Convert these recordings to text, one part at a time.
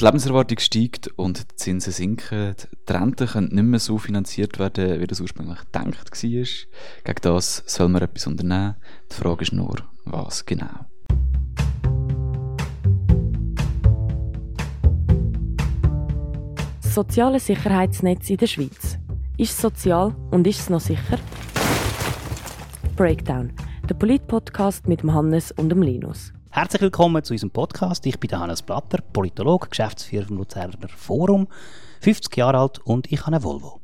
Die Lebenserwartung steigt und die Zinsen sinken. Die Renten können nicht mehr so finanziert werden, wie das ursprünglich gedacht war. Gegen das soll man etwas unternehmen. Die Frage ist nur, was genau. Das soziale Sicherheitsnetz in der Schweiz. Ist es sozial und ist es noch sicher? Breakdown, der Polit-Podcast mit Hannes und Linus. Herzlich willkommen zu unserem Podcast. Ich bin Hannes Blatter, Politologe, Geschäftsführer vom Luzerner Forum, 50 Jahre alt und ich habe eine Volvo.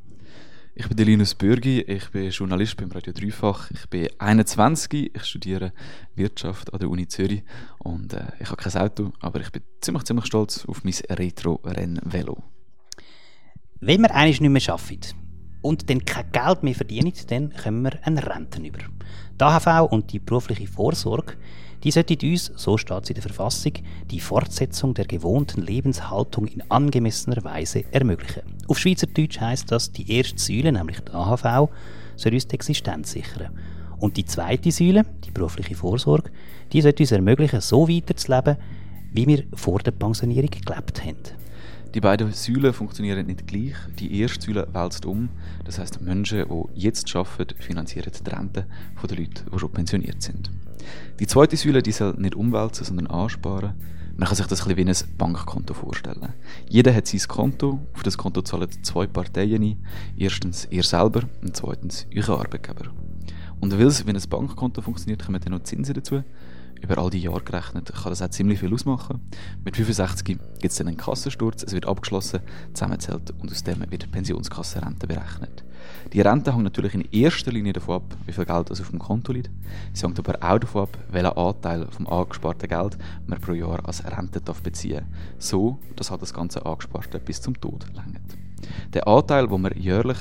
Ich bin Linus Bürgi, ich bin Journalist beim Radio Dreifach. Ich bin 21, ich studiere Wirtschaft an der Uni Zürich und äh, ich habe kein Auto, aber ich bin ziemlich, ziemlich stolz auf mein Retro-Renn-Velo. Wenn wir eines nicht mehr arbeiten und dann kein Geld mehr verdienen, dann kommen wir eine Renten über. Die AHV und die berufliche Vorsorge die sollten uns, so steht es in der Verfassung, die Fortsetzung der gewohnten Lebenshaltung in angemessener Weise ermöglichen. Auf Schweizerdeutsch heißt das, die erste Säule, nämlich die AHV, soll uns die Existenz sichern. Und die zweite Säule, die berufliche Vorsorge, die sollte uns ermöglichen, so weiterzuleben, wie wir vor der Pensionierung gelebt haben. Die beiden Säulen funktionieren nicht gleich. Die erste Säule wälzt um. Das heißt, Menschen, die jetzt arbeiten, finanzieren die Rente der Leute, die schon pensioniert sind. Die zweite Säule die soll nicht umwälzen, sondern ansparen. Man kann sich das ein wie ein Bankkonto vorstellen. Jeder hat sein Konto, auf das Konto zahlen zwei Parteien ein. Erstens ihr selber und zweitens euer Arbeitgeber. Und weil es wie ein Bankkonto funktioniert, kommen dann noch Zinsen dazu über all die Jahre gerechnet, kann das auch ziemlich viel ausmachen. Mit 65 gibt es dann einen Kassensturz, es wird abgeschlossen, zusammenzählt und aus dem wird die Pensionskassenrente berechnet. Die Rente hängt natürlich in erster Linie davon ab, wie viel Geld auf dem Konto liegt. Sie hängt aber auch davon ab, welchen Anteil vom angesparten Geld man pro Jahr als Rente darf beziehen darf. So, dass halt das ganze Angesparte bis zum Tod längert. Der Anteil, den man jährlich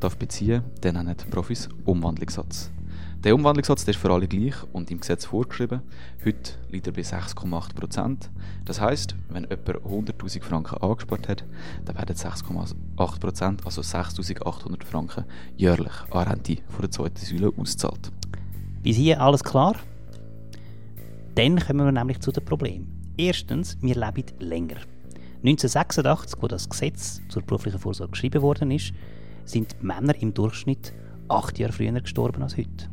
darf beziehen darf, den nennen die Profis Umwandlungssatz. Der Umwandlungssatz der ist für alle gleich und im Gesetz vorgeschrieben. Heute liegt er bei 6,8% Das heisst, wenn jemand 100.000 Franken angespart hat, dann werden 6,8% also 6.800 Franken, jährlich an Rente von der zweiten Säule ausgezahlt. Bis hier alles klar? Dann kommen wir nämlich zu den Problemen. Erstens, wir leben länger. 1986, wo das Gesetz zur beruflichen Vorsorge geschrieben worden ist, sind Männer im Durchschnitt acht Jahre früher gestorben als heute.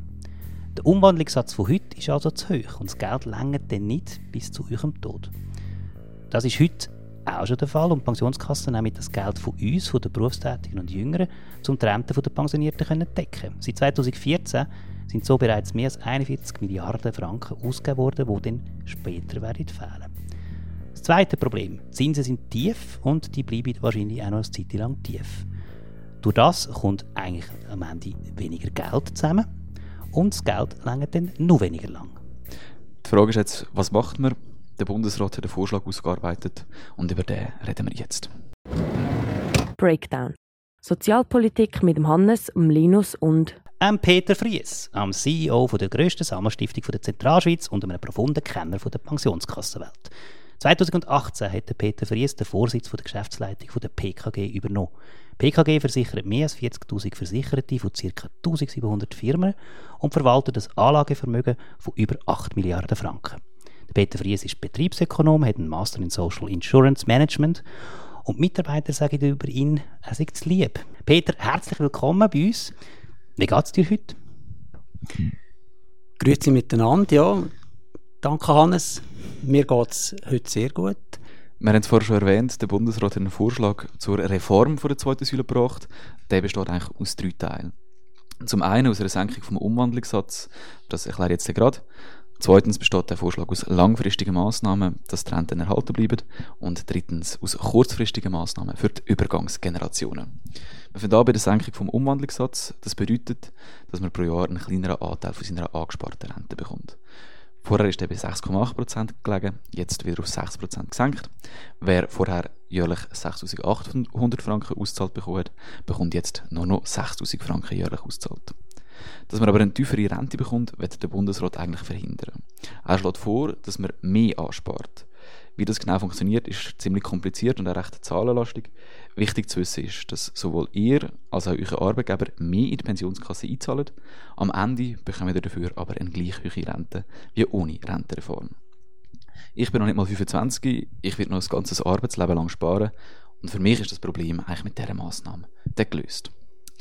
Der Umwandlungssatz von heute ist also zu hoch und das Geld längert dann nicht bis zu eurem Tod. Das ist heute auch schon der Fall und die Pensionskassen nehmen das Geld von uns, von den Berufstätigen und Jüngeren, um die Rente der Pensionierten zu decken. Seit 2014 sind so bereits mehr als 41 Milliarden Franken ausgegeben worden, die dann später werden fehlen. Das zweite Problem, die Zinsen sind tief und die bleiben wahrscheinlich auch noch eine Zeit lang tief. Durch das kommt eigentlich am Ende weniger Geld zusammen und das Geld längert dann noch weniger lang. Die Frage ist jetzt, was macht man? Der Bundesrat hat einen Vorschlag ausgearbeitet und über den reden wir jetzt. Breakdown. Sozialpolitik mit dem Hannes, dem Linus und am Peter Fries, am CEO der grössten Sammerstiftung der Zentralschweiz und einem profunden Kenner der Pensionskassenwelt. 2018 hat Peter Fries den Vorsitz der Geschäftsleitung der PKG übernommen. PKG versichert mehr als 40.000 Versicherte von ca. 1700 Firmen und verwaltet ein Anlagevermögen von über 8 Milliarden Franken. Peter Fries ist Betriebsökonom, hat einen Master in Social Insurance Management und Mitarbeiter sagen über ihn, er sei lieb. Peter, herzlich willkommen bei uns. Wie geht es dir heute? Grüezi miteinander, ja. Danke, Hannes. Mir geht es heute sehr gut. Wir haben es vorher schon erwähnt, der Bundesrat hat einen Vorschlag zur Reform der zweiten Säule gebracht. Der besteht eigentlich aus drei Teilen. Zum einen aus einer Senkung vom Umwandlungssatz, das erkläre ich jetzt gerade. Zweitens besteht der Vorschlag aus langfristigen Massnahmen, dass die Renten erhalten bleiben. Und drittens aus kurzfristigen Massnahmen für die Übergangsgenerationen. Wir fangen an bei der Senkung vom Umwandlungssatz. Das bedeutet, dass man pro Jahr einen kleineren Anteil von seiner angesparten Rente bekommt. Vorher ist er bei 6,8% gelegen, jetzt wieder auf 6% gesenkt. Wer vorher jährlich 6.800 Franken ausgezahlt bekommen hat, bekommt jetzt nur noch 6.000 Franken jährlich ausgezahlt. Dass man aber eine tiefere Rente bekommt, wird der Bundesrat eigentlich verhindern. Er schlägt vor, dass man mehr anspart. Wie das genau funktioniert, ist ziemlich kompliziert und auch recht zahlenlastig. Wichtig zu wissen ist, dass sowohl ihr als auch euer Arbeitgeber mehr in die Pensionskasse einzahlt. Am Ende bekommt ihr dafür aber eine gleich hohe Rente wie ohne Rentenreform. Ich bin noch nicht mal 25, ich werde noch ein ganzes Arbeitsleben lang sparen und für mich ist das Problem eigentlich mit dieser Massnahme gelöst.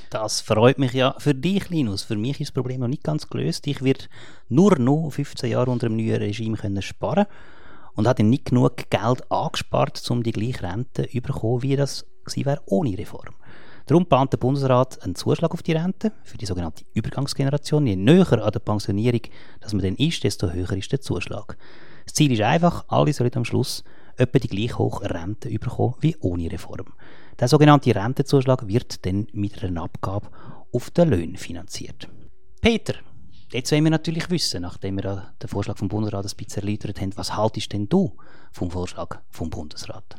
Das freut mich ja für dich, Linus. Für mich ist das Problem noch nicht ganz gelöst. Ich werde nur noch 15 Jahre unter dem neuen Regime können sparen und habe nicht genug Geld angespart, um die gleiche Rente zu bekommen, wie das gewesen wäre ohne Reform. Darum plant der Bundesrat einen Zuschlag auf die Rente für die sogenannte Übergangsgeneration. Je näher an der Pensionierung dass man dann ist, desto höher ist der Zuschlag. Das Ziel ist einfach, alle sollen am Schluss etwa die gleich hohe Rente bekommen wie ohne Reform. Der sogenannte Rentenzuschlag wird dann mit einer Abgabe auf den Löhnen finanziert. Peter, jetzt wollen wir natürlich wissen, nachdem wir den Vorschlag vom Bundesrat ein bisschen erläutert haben, was haltest denn du vom Vorschlag vom Bundesrat?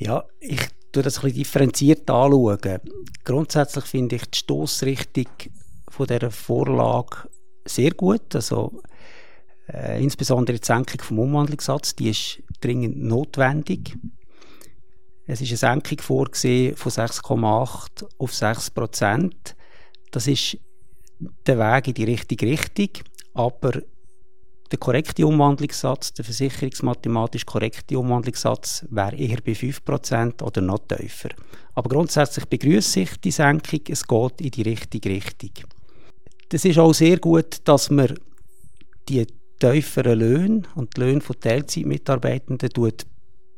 Ja, ich tue das ein bisschen differenziert anschauen. Grundsätzlich finde ich die Stoßrichtung von dieser Vorlage sehr gut. Also, äh, insbesondere die Senkung vom Umwandlungssatz, die ist dringend notwendig. Es ist eine Senkung vorgesehen von 6,8 auf 6 Prozent. Das ist der Weg in die richtige Richtung, aber der korrekte Umwandlungssatz, der versicherungsmathematisch korrekte Umwandlungssatz wäre eher bei 5% oder noch tiefer. Aber grundsätzlich begrüße ich die Senkung, es geht in die richtige Richtung. Das ist auch sehr gut, dass man die tieferen Löhne und die Löhne von Teilzeitmitarbeitenden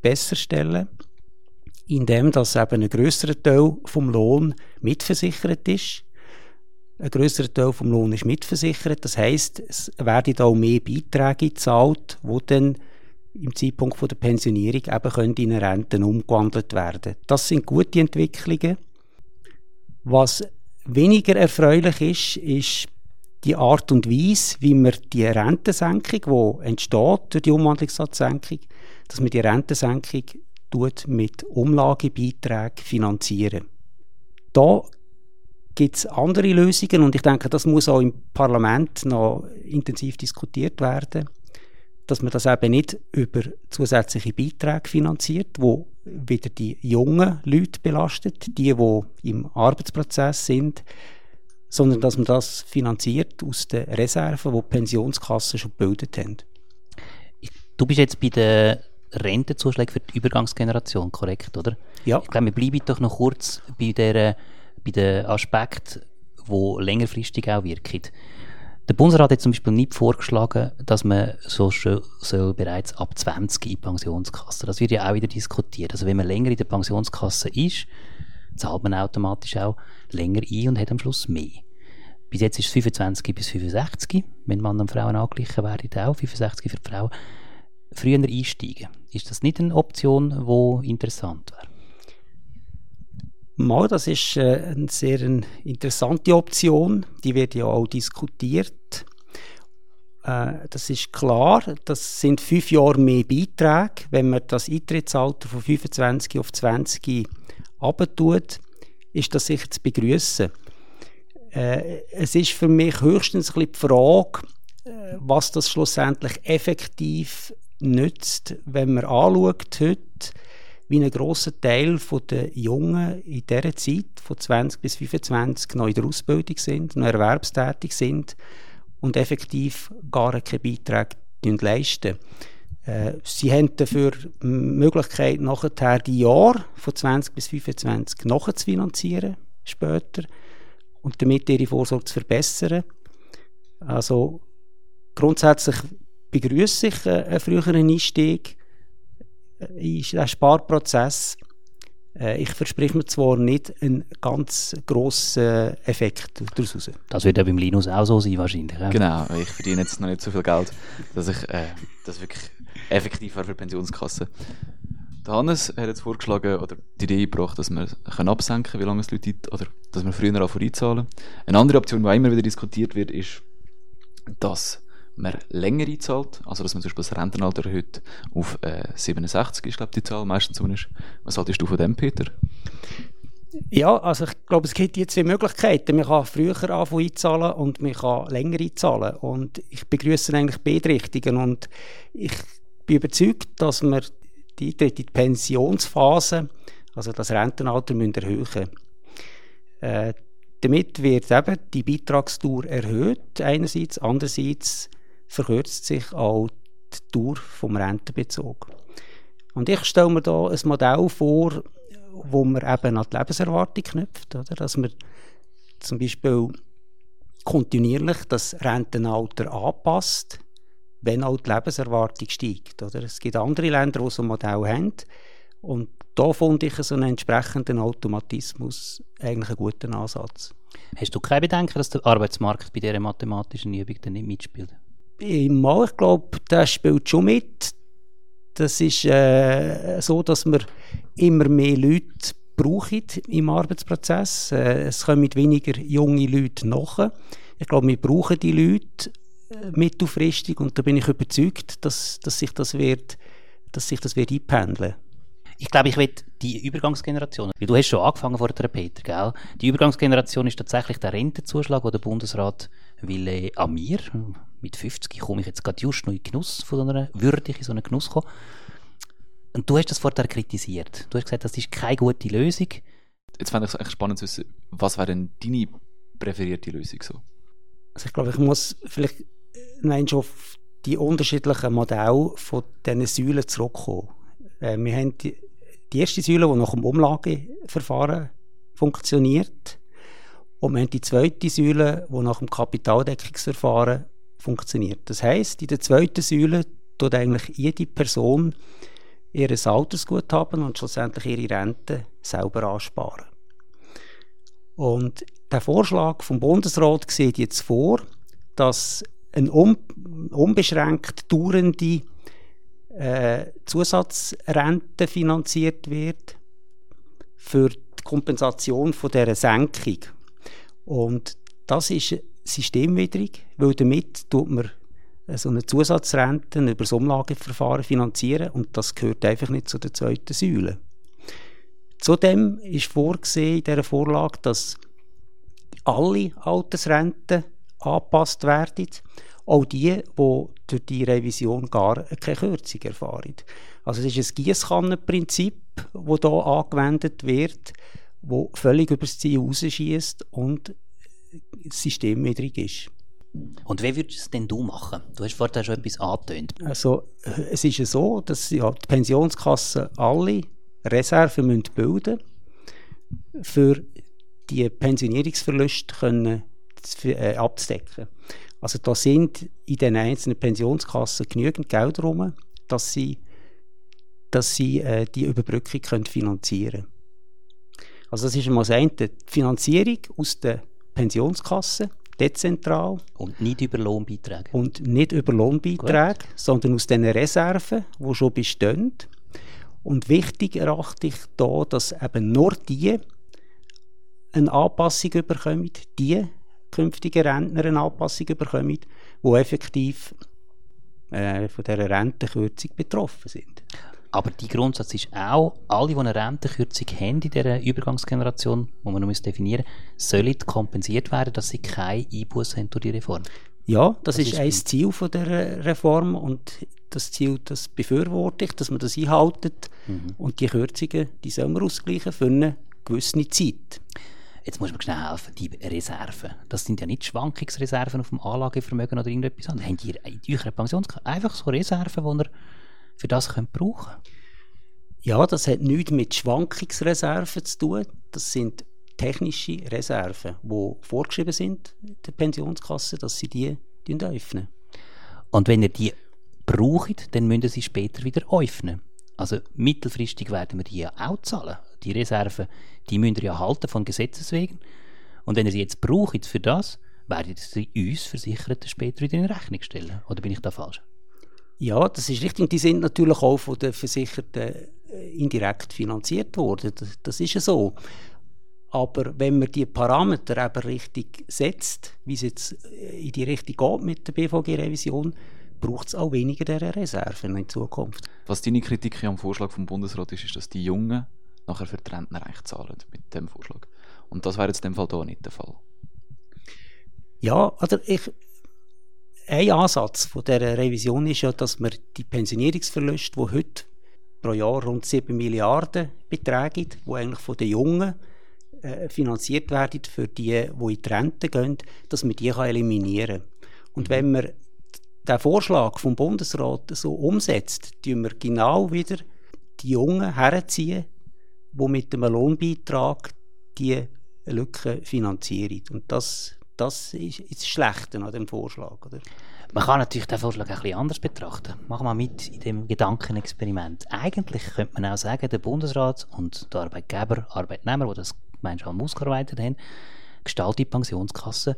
besser stellen, indem dass eben ein grösserer Teil vom Lohn mitversichert ist ein grösserer Teil vom Lohn ist mitversichert. Das heisst, es werden auch mehr Beiträge gezahlt, die dann im Zeitpunkt der Pensionierung eben können in Renten umgewandelt werden. Das sind gute Entwicklungen. Was weniger erfreulich ist, ist die Art und Weise, wie man die Rentensenkung, die entsteht durch die Umwandlungssatzsenkung, dass man die Rentensenkung mit Umlagebeiträgen finanzieren. Da gibt es andere Lösungen und ich denke, das muss auch im Parlament noch intensiv diskutiert werden, dass man das eben nicht über zusätzliche Beiträge finanziert, wo wieder die jungen Leute belastet, die, die im Arbeitsprozess sind, sondern dass man das finanziert aus den Reserven, die, die Pensionskassen schon gebildet haben. Du bist jetzt bei den Rentenzuschlägen für die Übergangsgeneration, korrekt, oder? Ja. Ich glaube, wir bleiben doch noch kurz bei der bei den Aspekten, die längerfristig auch wirken. Der Bundesrat hat zum Beispiel nicht vorgeschlagen, dass man so soll bereits ab 20 in die Pensionskasse. Das wird ja auch wieder diskutiert. Also wenn man länger in der Pensionskasse ist, zahlt man automatisch auch länger ein und hat am Schluss mehr. Bis jetzt ist es 25 bis 65, wenn Mann und Frauen angeglichen werden, auch 65 für die Frauen. Früher einsteigen. Ist das nicht eine Option, die interessant wäre? Mal, das ist äh, eine sehr interessante Option. Die wird ja auch diskutiert. Äh, das ist klar, das sind fünf Jahre mehr Beiträge. Wenn man das Eintrittsalter von 25 auf 20 abtut, ist das sicher zu begrüßen. Äh, es ist für mich höchstens ein bisschen die Frage, was das schlussendlich effektiv nützt, wenn man anschaut heute, wie ein grosser Teil der Jungen in dieser Zeit, von 20 bis 25, noch in der Ausbildung sind, noch erwerbstätig sind und effektiv gar keine Beiträge leisten. Äh, sie haben dafür die Möglichkeit, nachher die Jahre von 20 bis 25 nachzufinanzieren, später, und damit ihre Vorsorge zu verbessern. Also grundsätzlich begrüße ich einen früheren Einstieg ist der Sparprozess, äh, ich verspreche mir zwar nicht einen ganz grossen Effekt daraus. Das wird ja beim Linus auch so sein wahrscheinlich. Ja? Genau, ich verdiene jetzt noch nicht so viel Geld, dass ich äh, das wirklich effektiv wäre für die Pensionskasse. Der Hannes hat jetzt vorgeschlagen oder die Idee gebracht, dass wir können absenken wie lange es Leute oder dass wir früher auch einzahlen. Eine andere Option, die auch immer wieder diskutiert wird, ist, dass man länger einzahlt, also dass man zum Beispiel das Rentenalter erhöht auf äh, 67 ist, glaube die Zahl meistens ist. Was haltest du von dem, Peter? Ja, also ich glaube, es gibt jetzt zwei Möglichkeiten. Man kann früher anfangen einzahlen und man kann länger einzahlen. Und ich begrüße eigentlich beide Richtungen. Und ich bin überzeugt, dass wir die, die, die Pensionsphase, also das Rentenalter, erhöhen äh, Damit wird eben die Beitragsdauer erhöht, einerseits. Andererseits verkürzt sich auch die Dauer vom Rentenbezug. Und ich stelle mir da ein Modell vor, wo man eben an die Lebenserwartung knüpft, oder? dass man zum Beispiel kontinuierlich das Rentenalter anpasst, wenn auch die Lebenserwartung steigt. Oder? Es gibt andere Länder, die so ein Modell haben und da fand ich so einen entsprechenden Automatismus eigentlich einen guten Ansatz. Hast du keine Bedenken, dass der Arbeitsmarkt bei dieser mathematischen Übung dann nicht mitspielt? Mal, ich glaube, der spielt schon mit. Das ist äh, so, dass wir immer mehr Leute brauchen im Arbeitsprozess. Äh, es kommen weniger junge Leute nach. Ich glaube, wir brauchen die Leute äh, mittelfristig und da bin ich überzeugt, dass, dass sich das wird, dass sich das wird einpendeln. Ich glaube, ich will die Übergangsgeneration, weil du hast schon angefangen vor der Peter, gell? Die Übergangsgeneration ist tatsächlich der Rentenzuschlag, den der Bundesrat will äh, an mir, mit 50 komme ich jetzt gerade just noch in Genuss von so einer, würde ich in so einen Genuss kommen. Und du hast das vorher kritisiert. Du hast gesagt, das ist keine gute Lösung. Jetzt fände ich es echt spannend zu wissen, was wäre denn deine präferierte Lösung so? Also ich glaube, ich muss vielleicht nein, schon auf die unterschiedlichen Modelle von diesen Säulen zurückkommen. Äh, wir haben die, die erste Säule, die nach dem Umlageverfahren funktioniert. Und wir haben die zweite Säule, die nach dem Kapitaldeckungsverfahren funktioniert. Das heißt, in der zweiten Säule tut eigentlich jede Person ihr Altersguthaben und schlussendlich ihre Rente selber ansparen. Und der Vorschlag vom Bundesrat sieht jetzt vor, dass eine un unbeschränkt dauernde äh, Zusatzrente finanziert wird für die Kompensation von dieser Senkung. Und das ist systemwidrig, weil damit tut man so eine Zusatzrente über das Umlageverfahren finanzieren und das gehört einfach nicht zu der zweiten Säule. Zudem ist vorgesehen in dieser Vorlage, dass alle Altersrenten angepasst werden, auch die, die durch die Revision gar keine Kürzung erfahren. Also es ist ein Gießkannenprinzip, das hier angewendet wird, das völlig über das Ziel rausschießt und systemwidrig ist. Und wie würdest du es denn du machen? Du hast vorhin schon etwas angetönt. Also, es ist ja so, dass ja, die Pensionskassen alle Reserven müssen bilden für die Pensionierungsverluste können, äh, abzudecken. Also da sind in den einzelnen Pensionskassen genügend Geld rum, dass sie, dass sie äh, die Überbrückung können finanzieren können. Also das ist einmal das eine, die Finanzierung aus der Pensionskasse dezentral. Und nicht über Lohnbeiträge. Und nicht über Lohnbeiträge, Gut. sondern aus den Reserven, die schon bestehen. Und wichtig erachte ich da, dass eben nur die eine Anpassung bekommen, die künftigen Rentner eine Anpassung bekommen, die effektiv äh, von dieser Rentenkürzung betroffen sind. Aber die Grundsatz ist auch, alle, die eine Rentenkürzung haben in dieser Übergangsgeneration, die man noch definieren muss, sollen kompensiert werden, dass sie keine Einbußen haben durch die Reform. Ja, das, das ist, ist ein Ziel von der Reform und das Ziel, das befürworte ich, dass man das einhaltet mhm. und die Kürzungen, die sollen wir ausgleichen für eine gewisse Zeit. Jetzt muss man schnell helfen, die Reserven. Das sind ja nicht Schwankungsreserven auf dem Anlagevermögen oder irgendetwas anderes. Habt ihr in eurer Pensionskasse einfach so Reserven, die ihr für das könnt brauchen Ja, das hat nichts mit Schwankungsreserven zu tun. Das sind technische Reserven, die vorgeschrieben sind der Pensionskasse, dass sie die öffnen. Und wenn ihr die braucht, dann müssen sie später wieder öffnen. Also mittelfristig werden wir die ja auch zahlen. Die Reserven, die müsst ihr ja halten von Gesetzes wegen. Und wenn ihr sie jetzt braucht für das, werdet ihr sie uns Versicherten später wieder in Rechnung stellen. Oder bin ich da falsch? Ja, das ist richtig. Die sind natürlich auch von den Versicherten äh, indirekt finanziert worden. Das, das ist ja so. Aber wenn man die Parameter eben richtig setzt, wie es jetzt äh, in die Richtung geht mit der BVG-Revision, braucht es auch weniger dieser Reserven in Zukunft. Was deine Kritik am Vorschlag vom Bundesrat ist, ist, dass die Jungen nachher für die Rentnerrecht zahlen mit dem Vorschlag. Und das wäre jetzt in dem Fall hier nicht der Fall. Ja, also ich, ein Ansatz von dieser Revision ist ja, dass man die Pensionierungsverluste, die heute pro Jahr rund 7 Milliarden betragen, die eigentlich von den Jungen äh, finanziert werden für die, die in die Rente gehen, dass man die kann eliminieren kann. Und mhm. wenn man der Vorschlag vom Bundesrat so umsetzt, tun wir genau wieder die Jungen herziehen, die mit einem Lohnbeitrag die Lücke finanzieren. Und das, das ist das Schlechte an dem Vorschlag. Oder? Man kann natürlich den Vorschlag ein bisschen anders betrachten. Machen wir mit in dem Gedankenexperiment. Eigentlich könnte man auch sagen, der Bundesrat und der Arbeitgeber, Arbeitnehmer, die das gemeinsam ausgearbeitet haben, gestaltet die Pensionskasse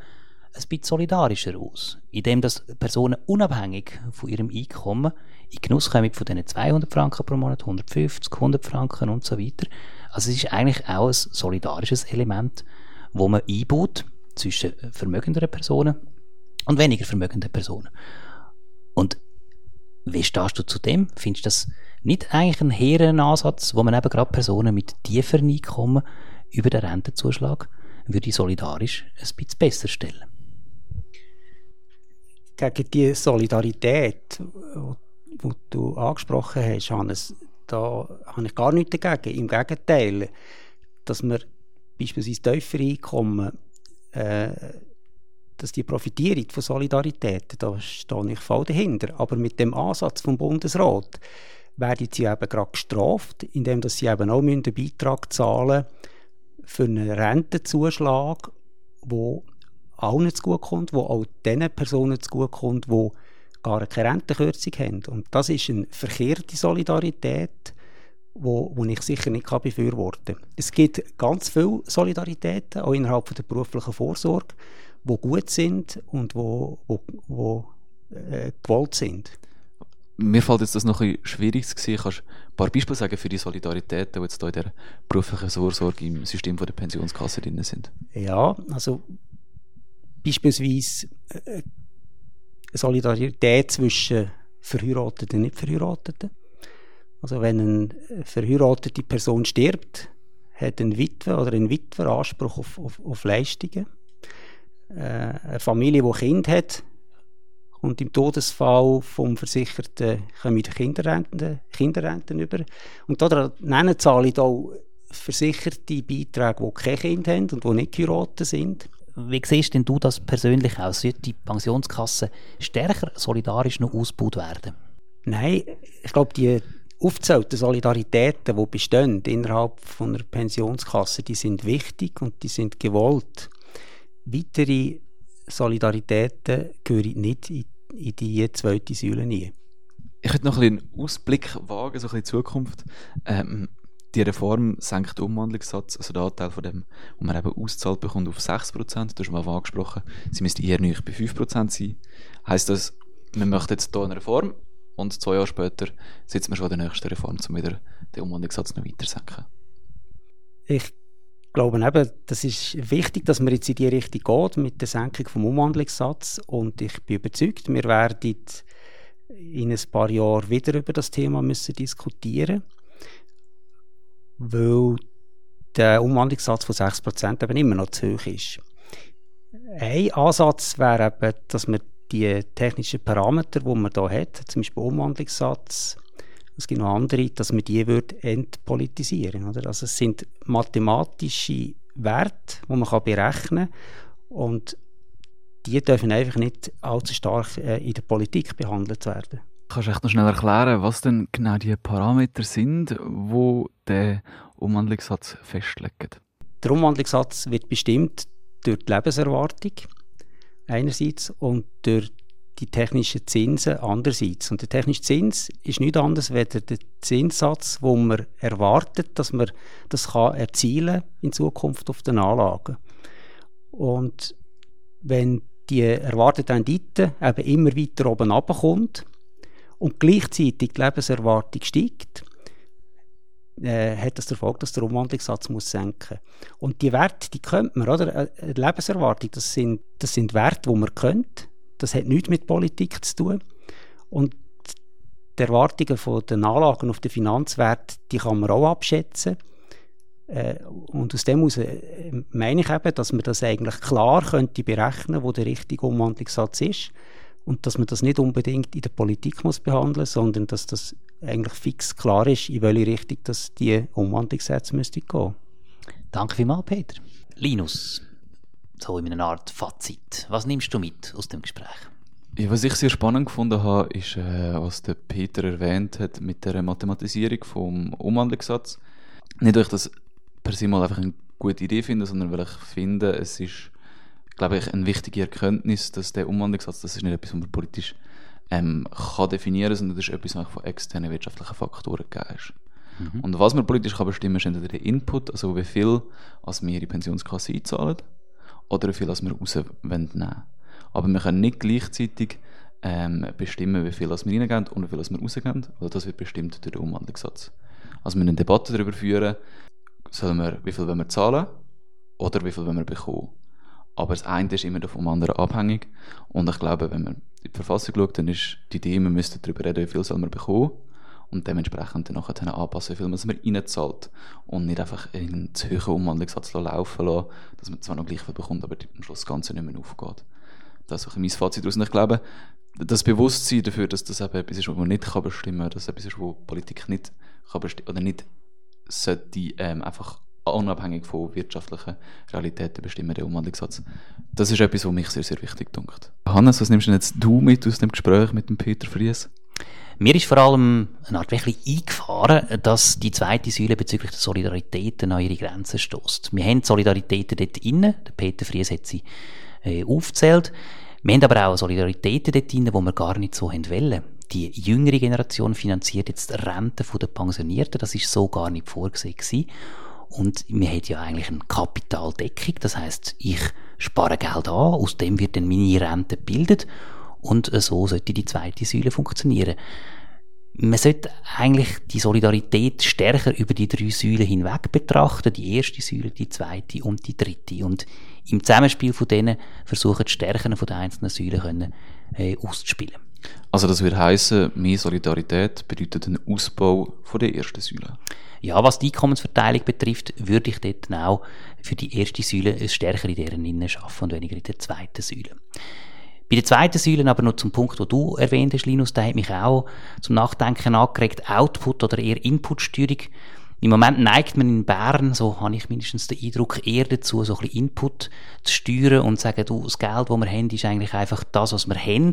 ein bisschen solidarischer aus, indem dass Personen unabhängig von ihrem Einkommen in Genuss kommen von diesen 200 Franken pro Monat, 150, 100 Franken und so weiter. Also es ist eigentlich auch ein solidarisches Element, wo man einbaut zwischen vermögenderen Personen und weniger vermögenden Personen. Und wie stehst du zu dem? Findest du das nicht eigentlich ein hehren Ansatz, wo man eben gerade Personen mit tieferen Einkommen über den Rentenzuschlag würde solidarisch ein bisschen besser stellen? Gegen die Solidarität, die du angesprochen hast, Hannes, da habe ich gar nichts dagegen. Im Gegenteil, dass wir beispielsweise tiefere Einkommen äh, dass die profitieren von Solidarität, da stehe ich voll dahinter. Aber mit dem Ansatz vom Bundesrat werden sie eben gerade gestraft, indem sie eben auch einen Beitrag zahlen für einen Rentenzuschlag, der allen zugutekommt, wo auch den Personen zugutekommt, die gar keine Rentenkürzung haben. Und das ist eine verkehrte Solidarität, wo, wo ich sicher nicht kann befürworten kann. Es gibt ganz viele Solidaritäten, auch innerhalb der beruflichen Vorsorge, die gut sind und wo, wo, wo äh, gewollt sind. Mir fällt jetzt das noch ein bisschen schwierig zu sehen. Kannst du ein paar Beispiele sagen für die Solidarität, die jetzt hier in der beruflichen Vorsorge im System der Pensionskasse drin sind? Ja, also beispielsweise äh, Solidarität zwischen Verheirateten und Nicht-Verheirateten. Also wenn eine verheiratete Person stirbt, hat ein Witwe oder ein Witwer Anspruch auf, auf, auf Leistungen. Äh, eine Familie, die Kind hat, und im Todesfall vom Versicherten kommen die Kinderrenten, Kinderrenten über. Und da nennen zahle ich auch versicherte Beiträge, die kein Kind haben und die nicht geheiratet sind. Wie siehst denn du das persönlich aus? Sollte die Pensionskasse stärker solidarisch noch ausgebaut werden? Nein, ich glaube, die aufgezählten Solidaritäten, die bestehen innerhalb von einer Pensionskasse, die sind wichtig und die sind gewollt. Weitere Solidaritäten gehören nicht in, in die zweite Säule nie. Ich hätte noch einen Ausblick wagen, so ein bisschen Zukunft. Ähm, die Reform senkt den Umwandlungssatz, also den Anteil von dem, wo man eben auszahlt bekommt, auf 6%. Du hast mal angesprochen, sie müsste eher nicht bei 5% sein. Heißt das, man möchte jetzt hier eine Reform und zwei Jahre später sitzen wir schon an der nächsten Reform, um wieder den Umwandlungssatz noch weiter senken? Ich glaube eben, das ist wichtig, dass man jetzt in die Richtung geht mit der Senkung vom Umwandlungssatz und ich bin überzeugt, wir werden in ein paar Jahren wieder über das Thema müssen diskutieren weil der Umwandlungssatz von 6% eben immer noch zu hoch ist. Ein Ansatz wäre eben, dass man die technischen Parameter, die man hier hat, zum Beispiel Umwandlungssatz, es gibt noch andere, dass man die würde entpolitisieren oder? Also es sind mathematische Werte, die man kann berechnen kann und die dürfen einfach nicht allzu stark äh, in der Politik behandelt werden. Kannst du echt noch schnell erklären, was denn genau die Parameter sind, wo der Umwandlungssatz festlegen? Der Umwandlungssatz wird bestimmt durch die Lebenserwartung einerseits und durch die technischen Zinsen andererseits. Und der technische Zins ist nichts anderes als der Zinssatz, wo man erwartet, dass man das kann erzielen in Zukunft auf den Anlagen. Und wenn die erwartete Rendite eben immer weiter oben runterkommt, und gleichzeitig die Lebenserwartung steigt, äh, hat das der Folge, dass der Umwandlungssatz muss senken Und die Werte, die könnte man, oder? Äh, Lebenserwartung, das sind, das sind Werte, die man kennt. Das hat nichts mit Politik zu tun. Und die Erwartungen von den Anlagen auf den Finanzwert, die kann man auch abschätzen. Äh, und aus dem heraus äh, meine ich eben, dass man das eigentlich klar könnte berechnen, wo der richtige Umwandlungssatz ist und dass man das nicht unbedingt in der Politik muss behandeln, sondern dass das eigentlich fix klar ist, in welche Richtung das die Umwandlungssätze müsste gehen. Danke vielmals, Peter. Linus, so in einer Art Fazit. Was nimmst du mit aus dem Gespräch? Ja, was ich sehr spannend gefunden habe, ist, äh, was der Peter erwähnt hat mit der Mathematisierung vom Umwandlungssatz. Nicht, weil ich das per se mal einfach eine gute Idee finde, sondern weil ich finde, es ist, glaube ich, eine wichtige Erkenntnis, dass der Umwandlungssatz, das ist nicht etwas, was man politisch ähm, kann definieren, sondern das ist etwas, was von externen wirtschaftlichen Faktoren gegeben ist. Mhm. Und was man politisch kann bestimmen, ist entweder der Input, also wie viel als wir in die Pensionskasse einzahlen, oder wie viel als wir raus nehmen Aber wir können nicht gleichzeitig ähm, bestimmen, wie viel als wir reingeben und wie viel als wir rausgeben, weil das wird bestimmt durch den Umwandlungssatz. Also wir eine Debatte darüber führen, sollen wir, wie viel wollen wir zahlen oder wie viel wollen wir bekommen. Aber das eine ist immer vom anderen abhängig. Und ich glaube, wenn man in die Verfassung schaut, dann ist die Idee, wir müssten darüber reden, wie viel soll man bekommen und dementsprechend dann nachher anpassen, wie viel man reinzahlt und nicht einfach einen zu hohen Umwandlungssatz laufen lassen, dass man zwar noch gleich viel bekommt, aber am Schluss das Ganze nicht mehr aufgeht. Das ist mein Fazit daraus. Und ich glaube, das Bewusstsein dafür, dass das eben etwas ist, was man nicht kann bestimmen kann, dass etwas ist, was Politik nicht kann bestimmen oder nicht sollte ähm, einfach unabhängig von wirtschaftlichen Realitäten bestimmen, der Umwandlungssatz. Das ist etwas, was mich sehr, sehr wichtig dunkt. Hannes, was nimmst du jetzt du mit aus dem Gespräch mit dem Peter Fries? Mir ist vor allem eine Art wirklich eingefahren, dass die zweite Säule bezüglich der Solidarität an ihre Grenzen stößt. Wir haben Solidaritäten dort innen, der Peter Fries hat sie äh, aufgezählt. Wir haben aber auch Solidaritäten dort innen, die wir gar nicht so wollen. Die jüngere Generation finanziert jetzt die Rente der Pensionierten, das ist so gar nicht vorgesehen gewesen. Und wir haben ja eigentlich eine Kapitaldeckung, das heißt, ich spare Geld an, aus dem wird dann meine Rente gebildet und so sollte die zweite Säule funktionieren. Man sollte eigentlich die Solidarität stärker über die drei Säulen hinweg betrachten. Die erste Säule, die zweite und die dritte. Und im Zusammenspiel von denen versuchen die Stärken den einzelnen Säulen können, äh, auszuspielen. Also das würde heißen, mehr Solidarität bedeutet einen Ausbau von der ersten Säule. Ja, was die Einkommensverteilung betrifft, würde ich dort auch für die erste Säule stärker in deren Innen schaffen und weniger in der zweiten Säule. Bei der zweiten Säule aber noch zum Punkt, wo du erwähnt hast, Linus, der hat mich auch zum Nachdenken angeregt, Output oder eher Inputsteuerung. Im Moment neigt man in Bern, so habe ich mindestens den Eindruck, eher dazu, so ein bisschen Input zu steuern und zu sagen, du, das Geld, das wir haben, ist eigentlich einfach das, was wir haben.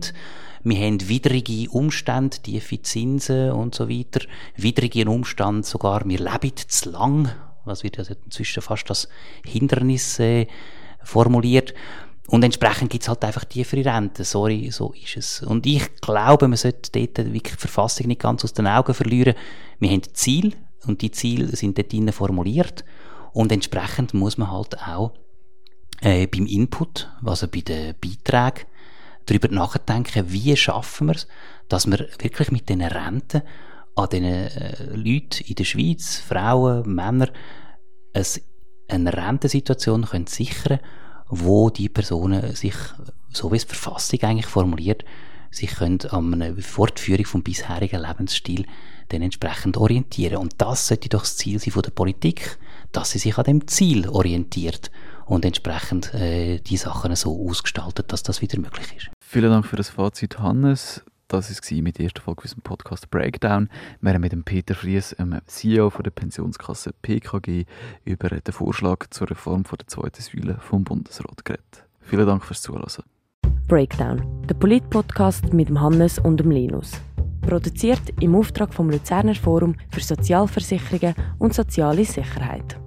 Wir haben widrige Umstände, tiefe Zinsen und so weiter. Widrige Umstände sogar, wir leben zu lang, was wird also inzwischen fast als Hindernis äh, formuliert. Und entsprechend gibt es halt einfach tiefere Renten. Sorry, so ist es. Und ich glaube, man sollte dort wirklich die Verfassung nicht ganz aus den Augen verlieren. Wir haben Ziel und die Ziele sind dort drinnen formuliert. Und entsprechend muss man halt auch äh, beim Input, also bei den Beiträgen, darüber nachdenken, wie schaffen wir es, dass wir wirklich mit diesen Renten an den äh, Leuten in der Schweiz, Frauen, Männer, eine Rentensituation können sichern wo die Personen sich, so wie es die Verfassung eigentlich formuliert, sich können an einer Fortführung vom bisherigen Lebensstil dann entsprechend orientieren. Und das sollte doch das Ziel sein von der Politik, dass sie sich an dem Ziel orientiert und entsprechend äh, die Sachen so ausgestaltet, dass das wieder möglich ist. Vielen Dank für das Fazit, Hannes. Das war mit der ersten Folge unseres Podcast Breakdown. Wir haben mit dem Peter Fries, dem CEO von der Pensionskasse PKG, über den Vorschlag zur Reform von der zweiten Säule vom Bundesrat geredet. Vielen Dank fürs Zuhören. Breakdown, der Polit-Podcast mit dem Hannes und dem Linus. Produziert im Auftrag vom Luzerner Forum für Sozialversicherungen und soziale Sicherheit.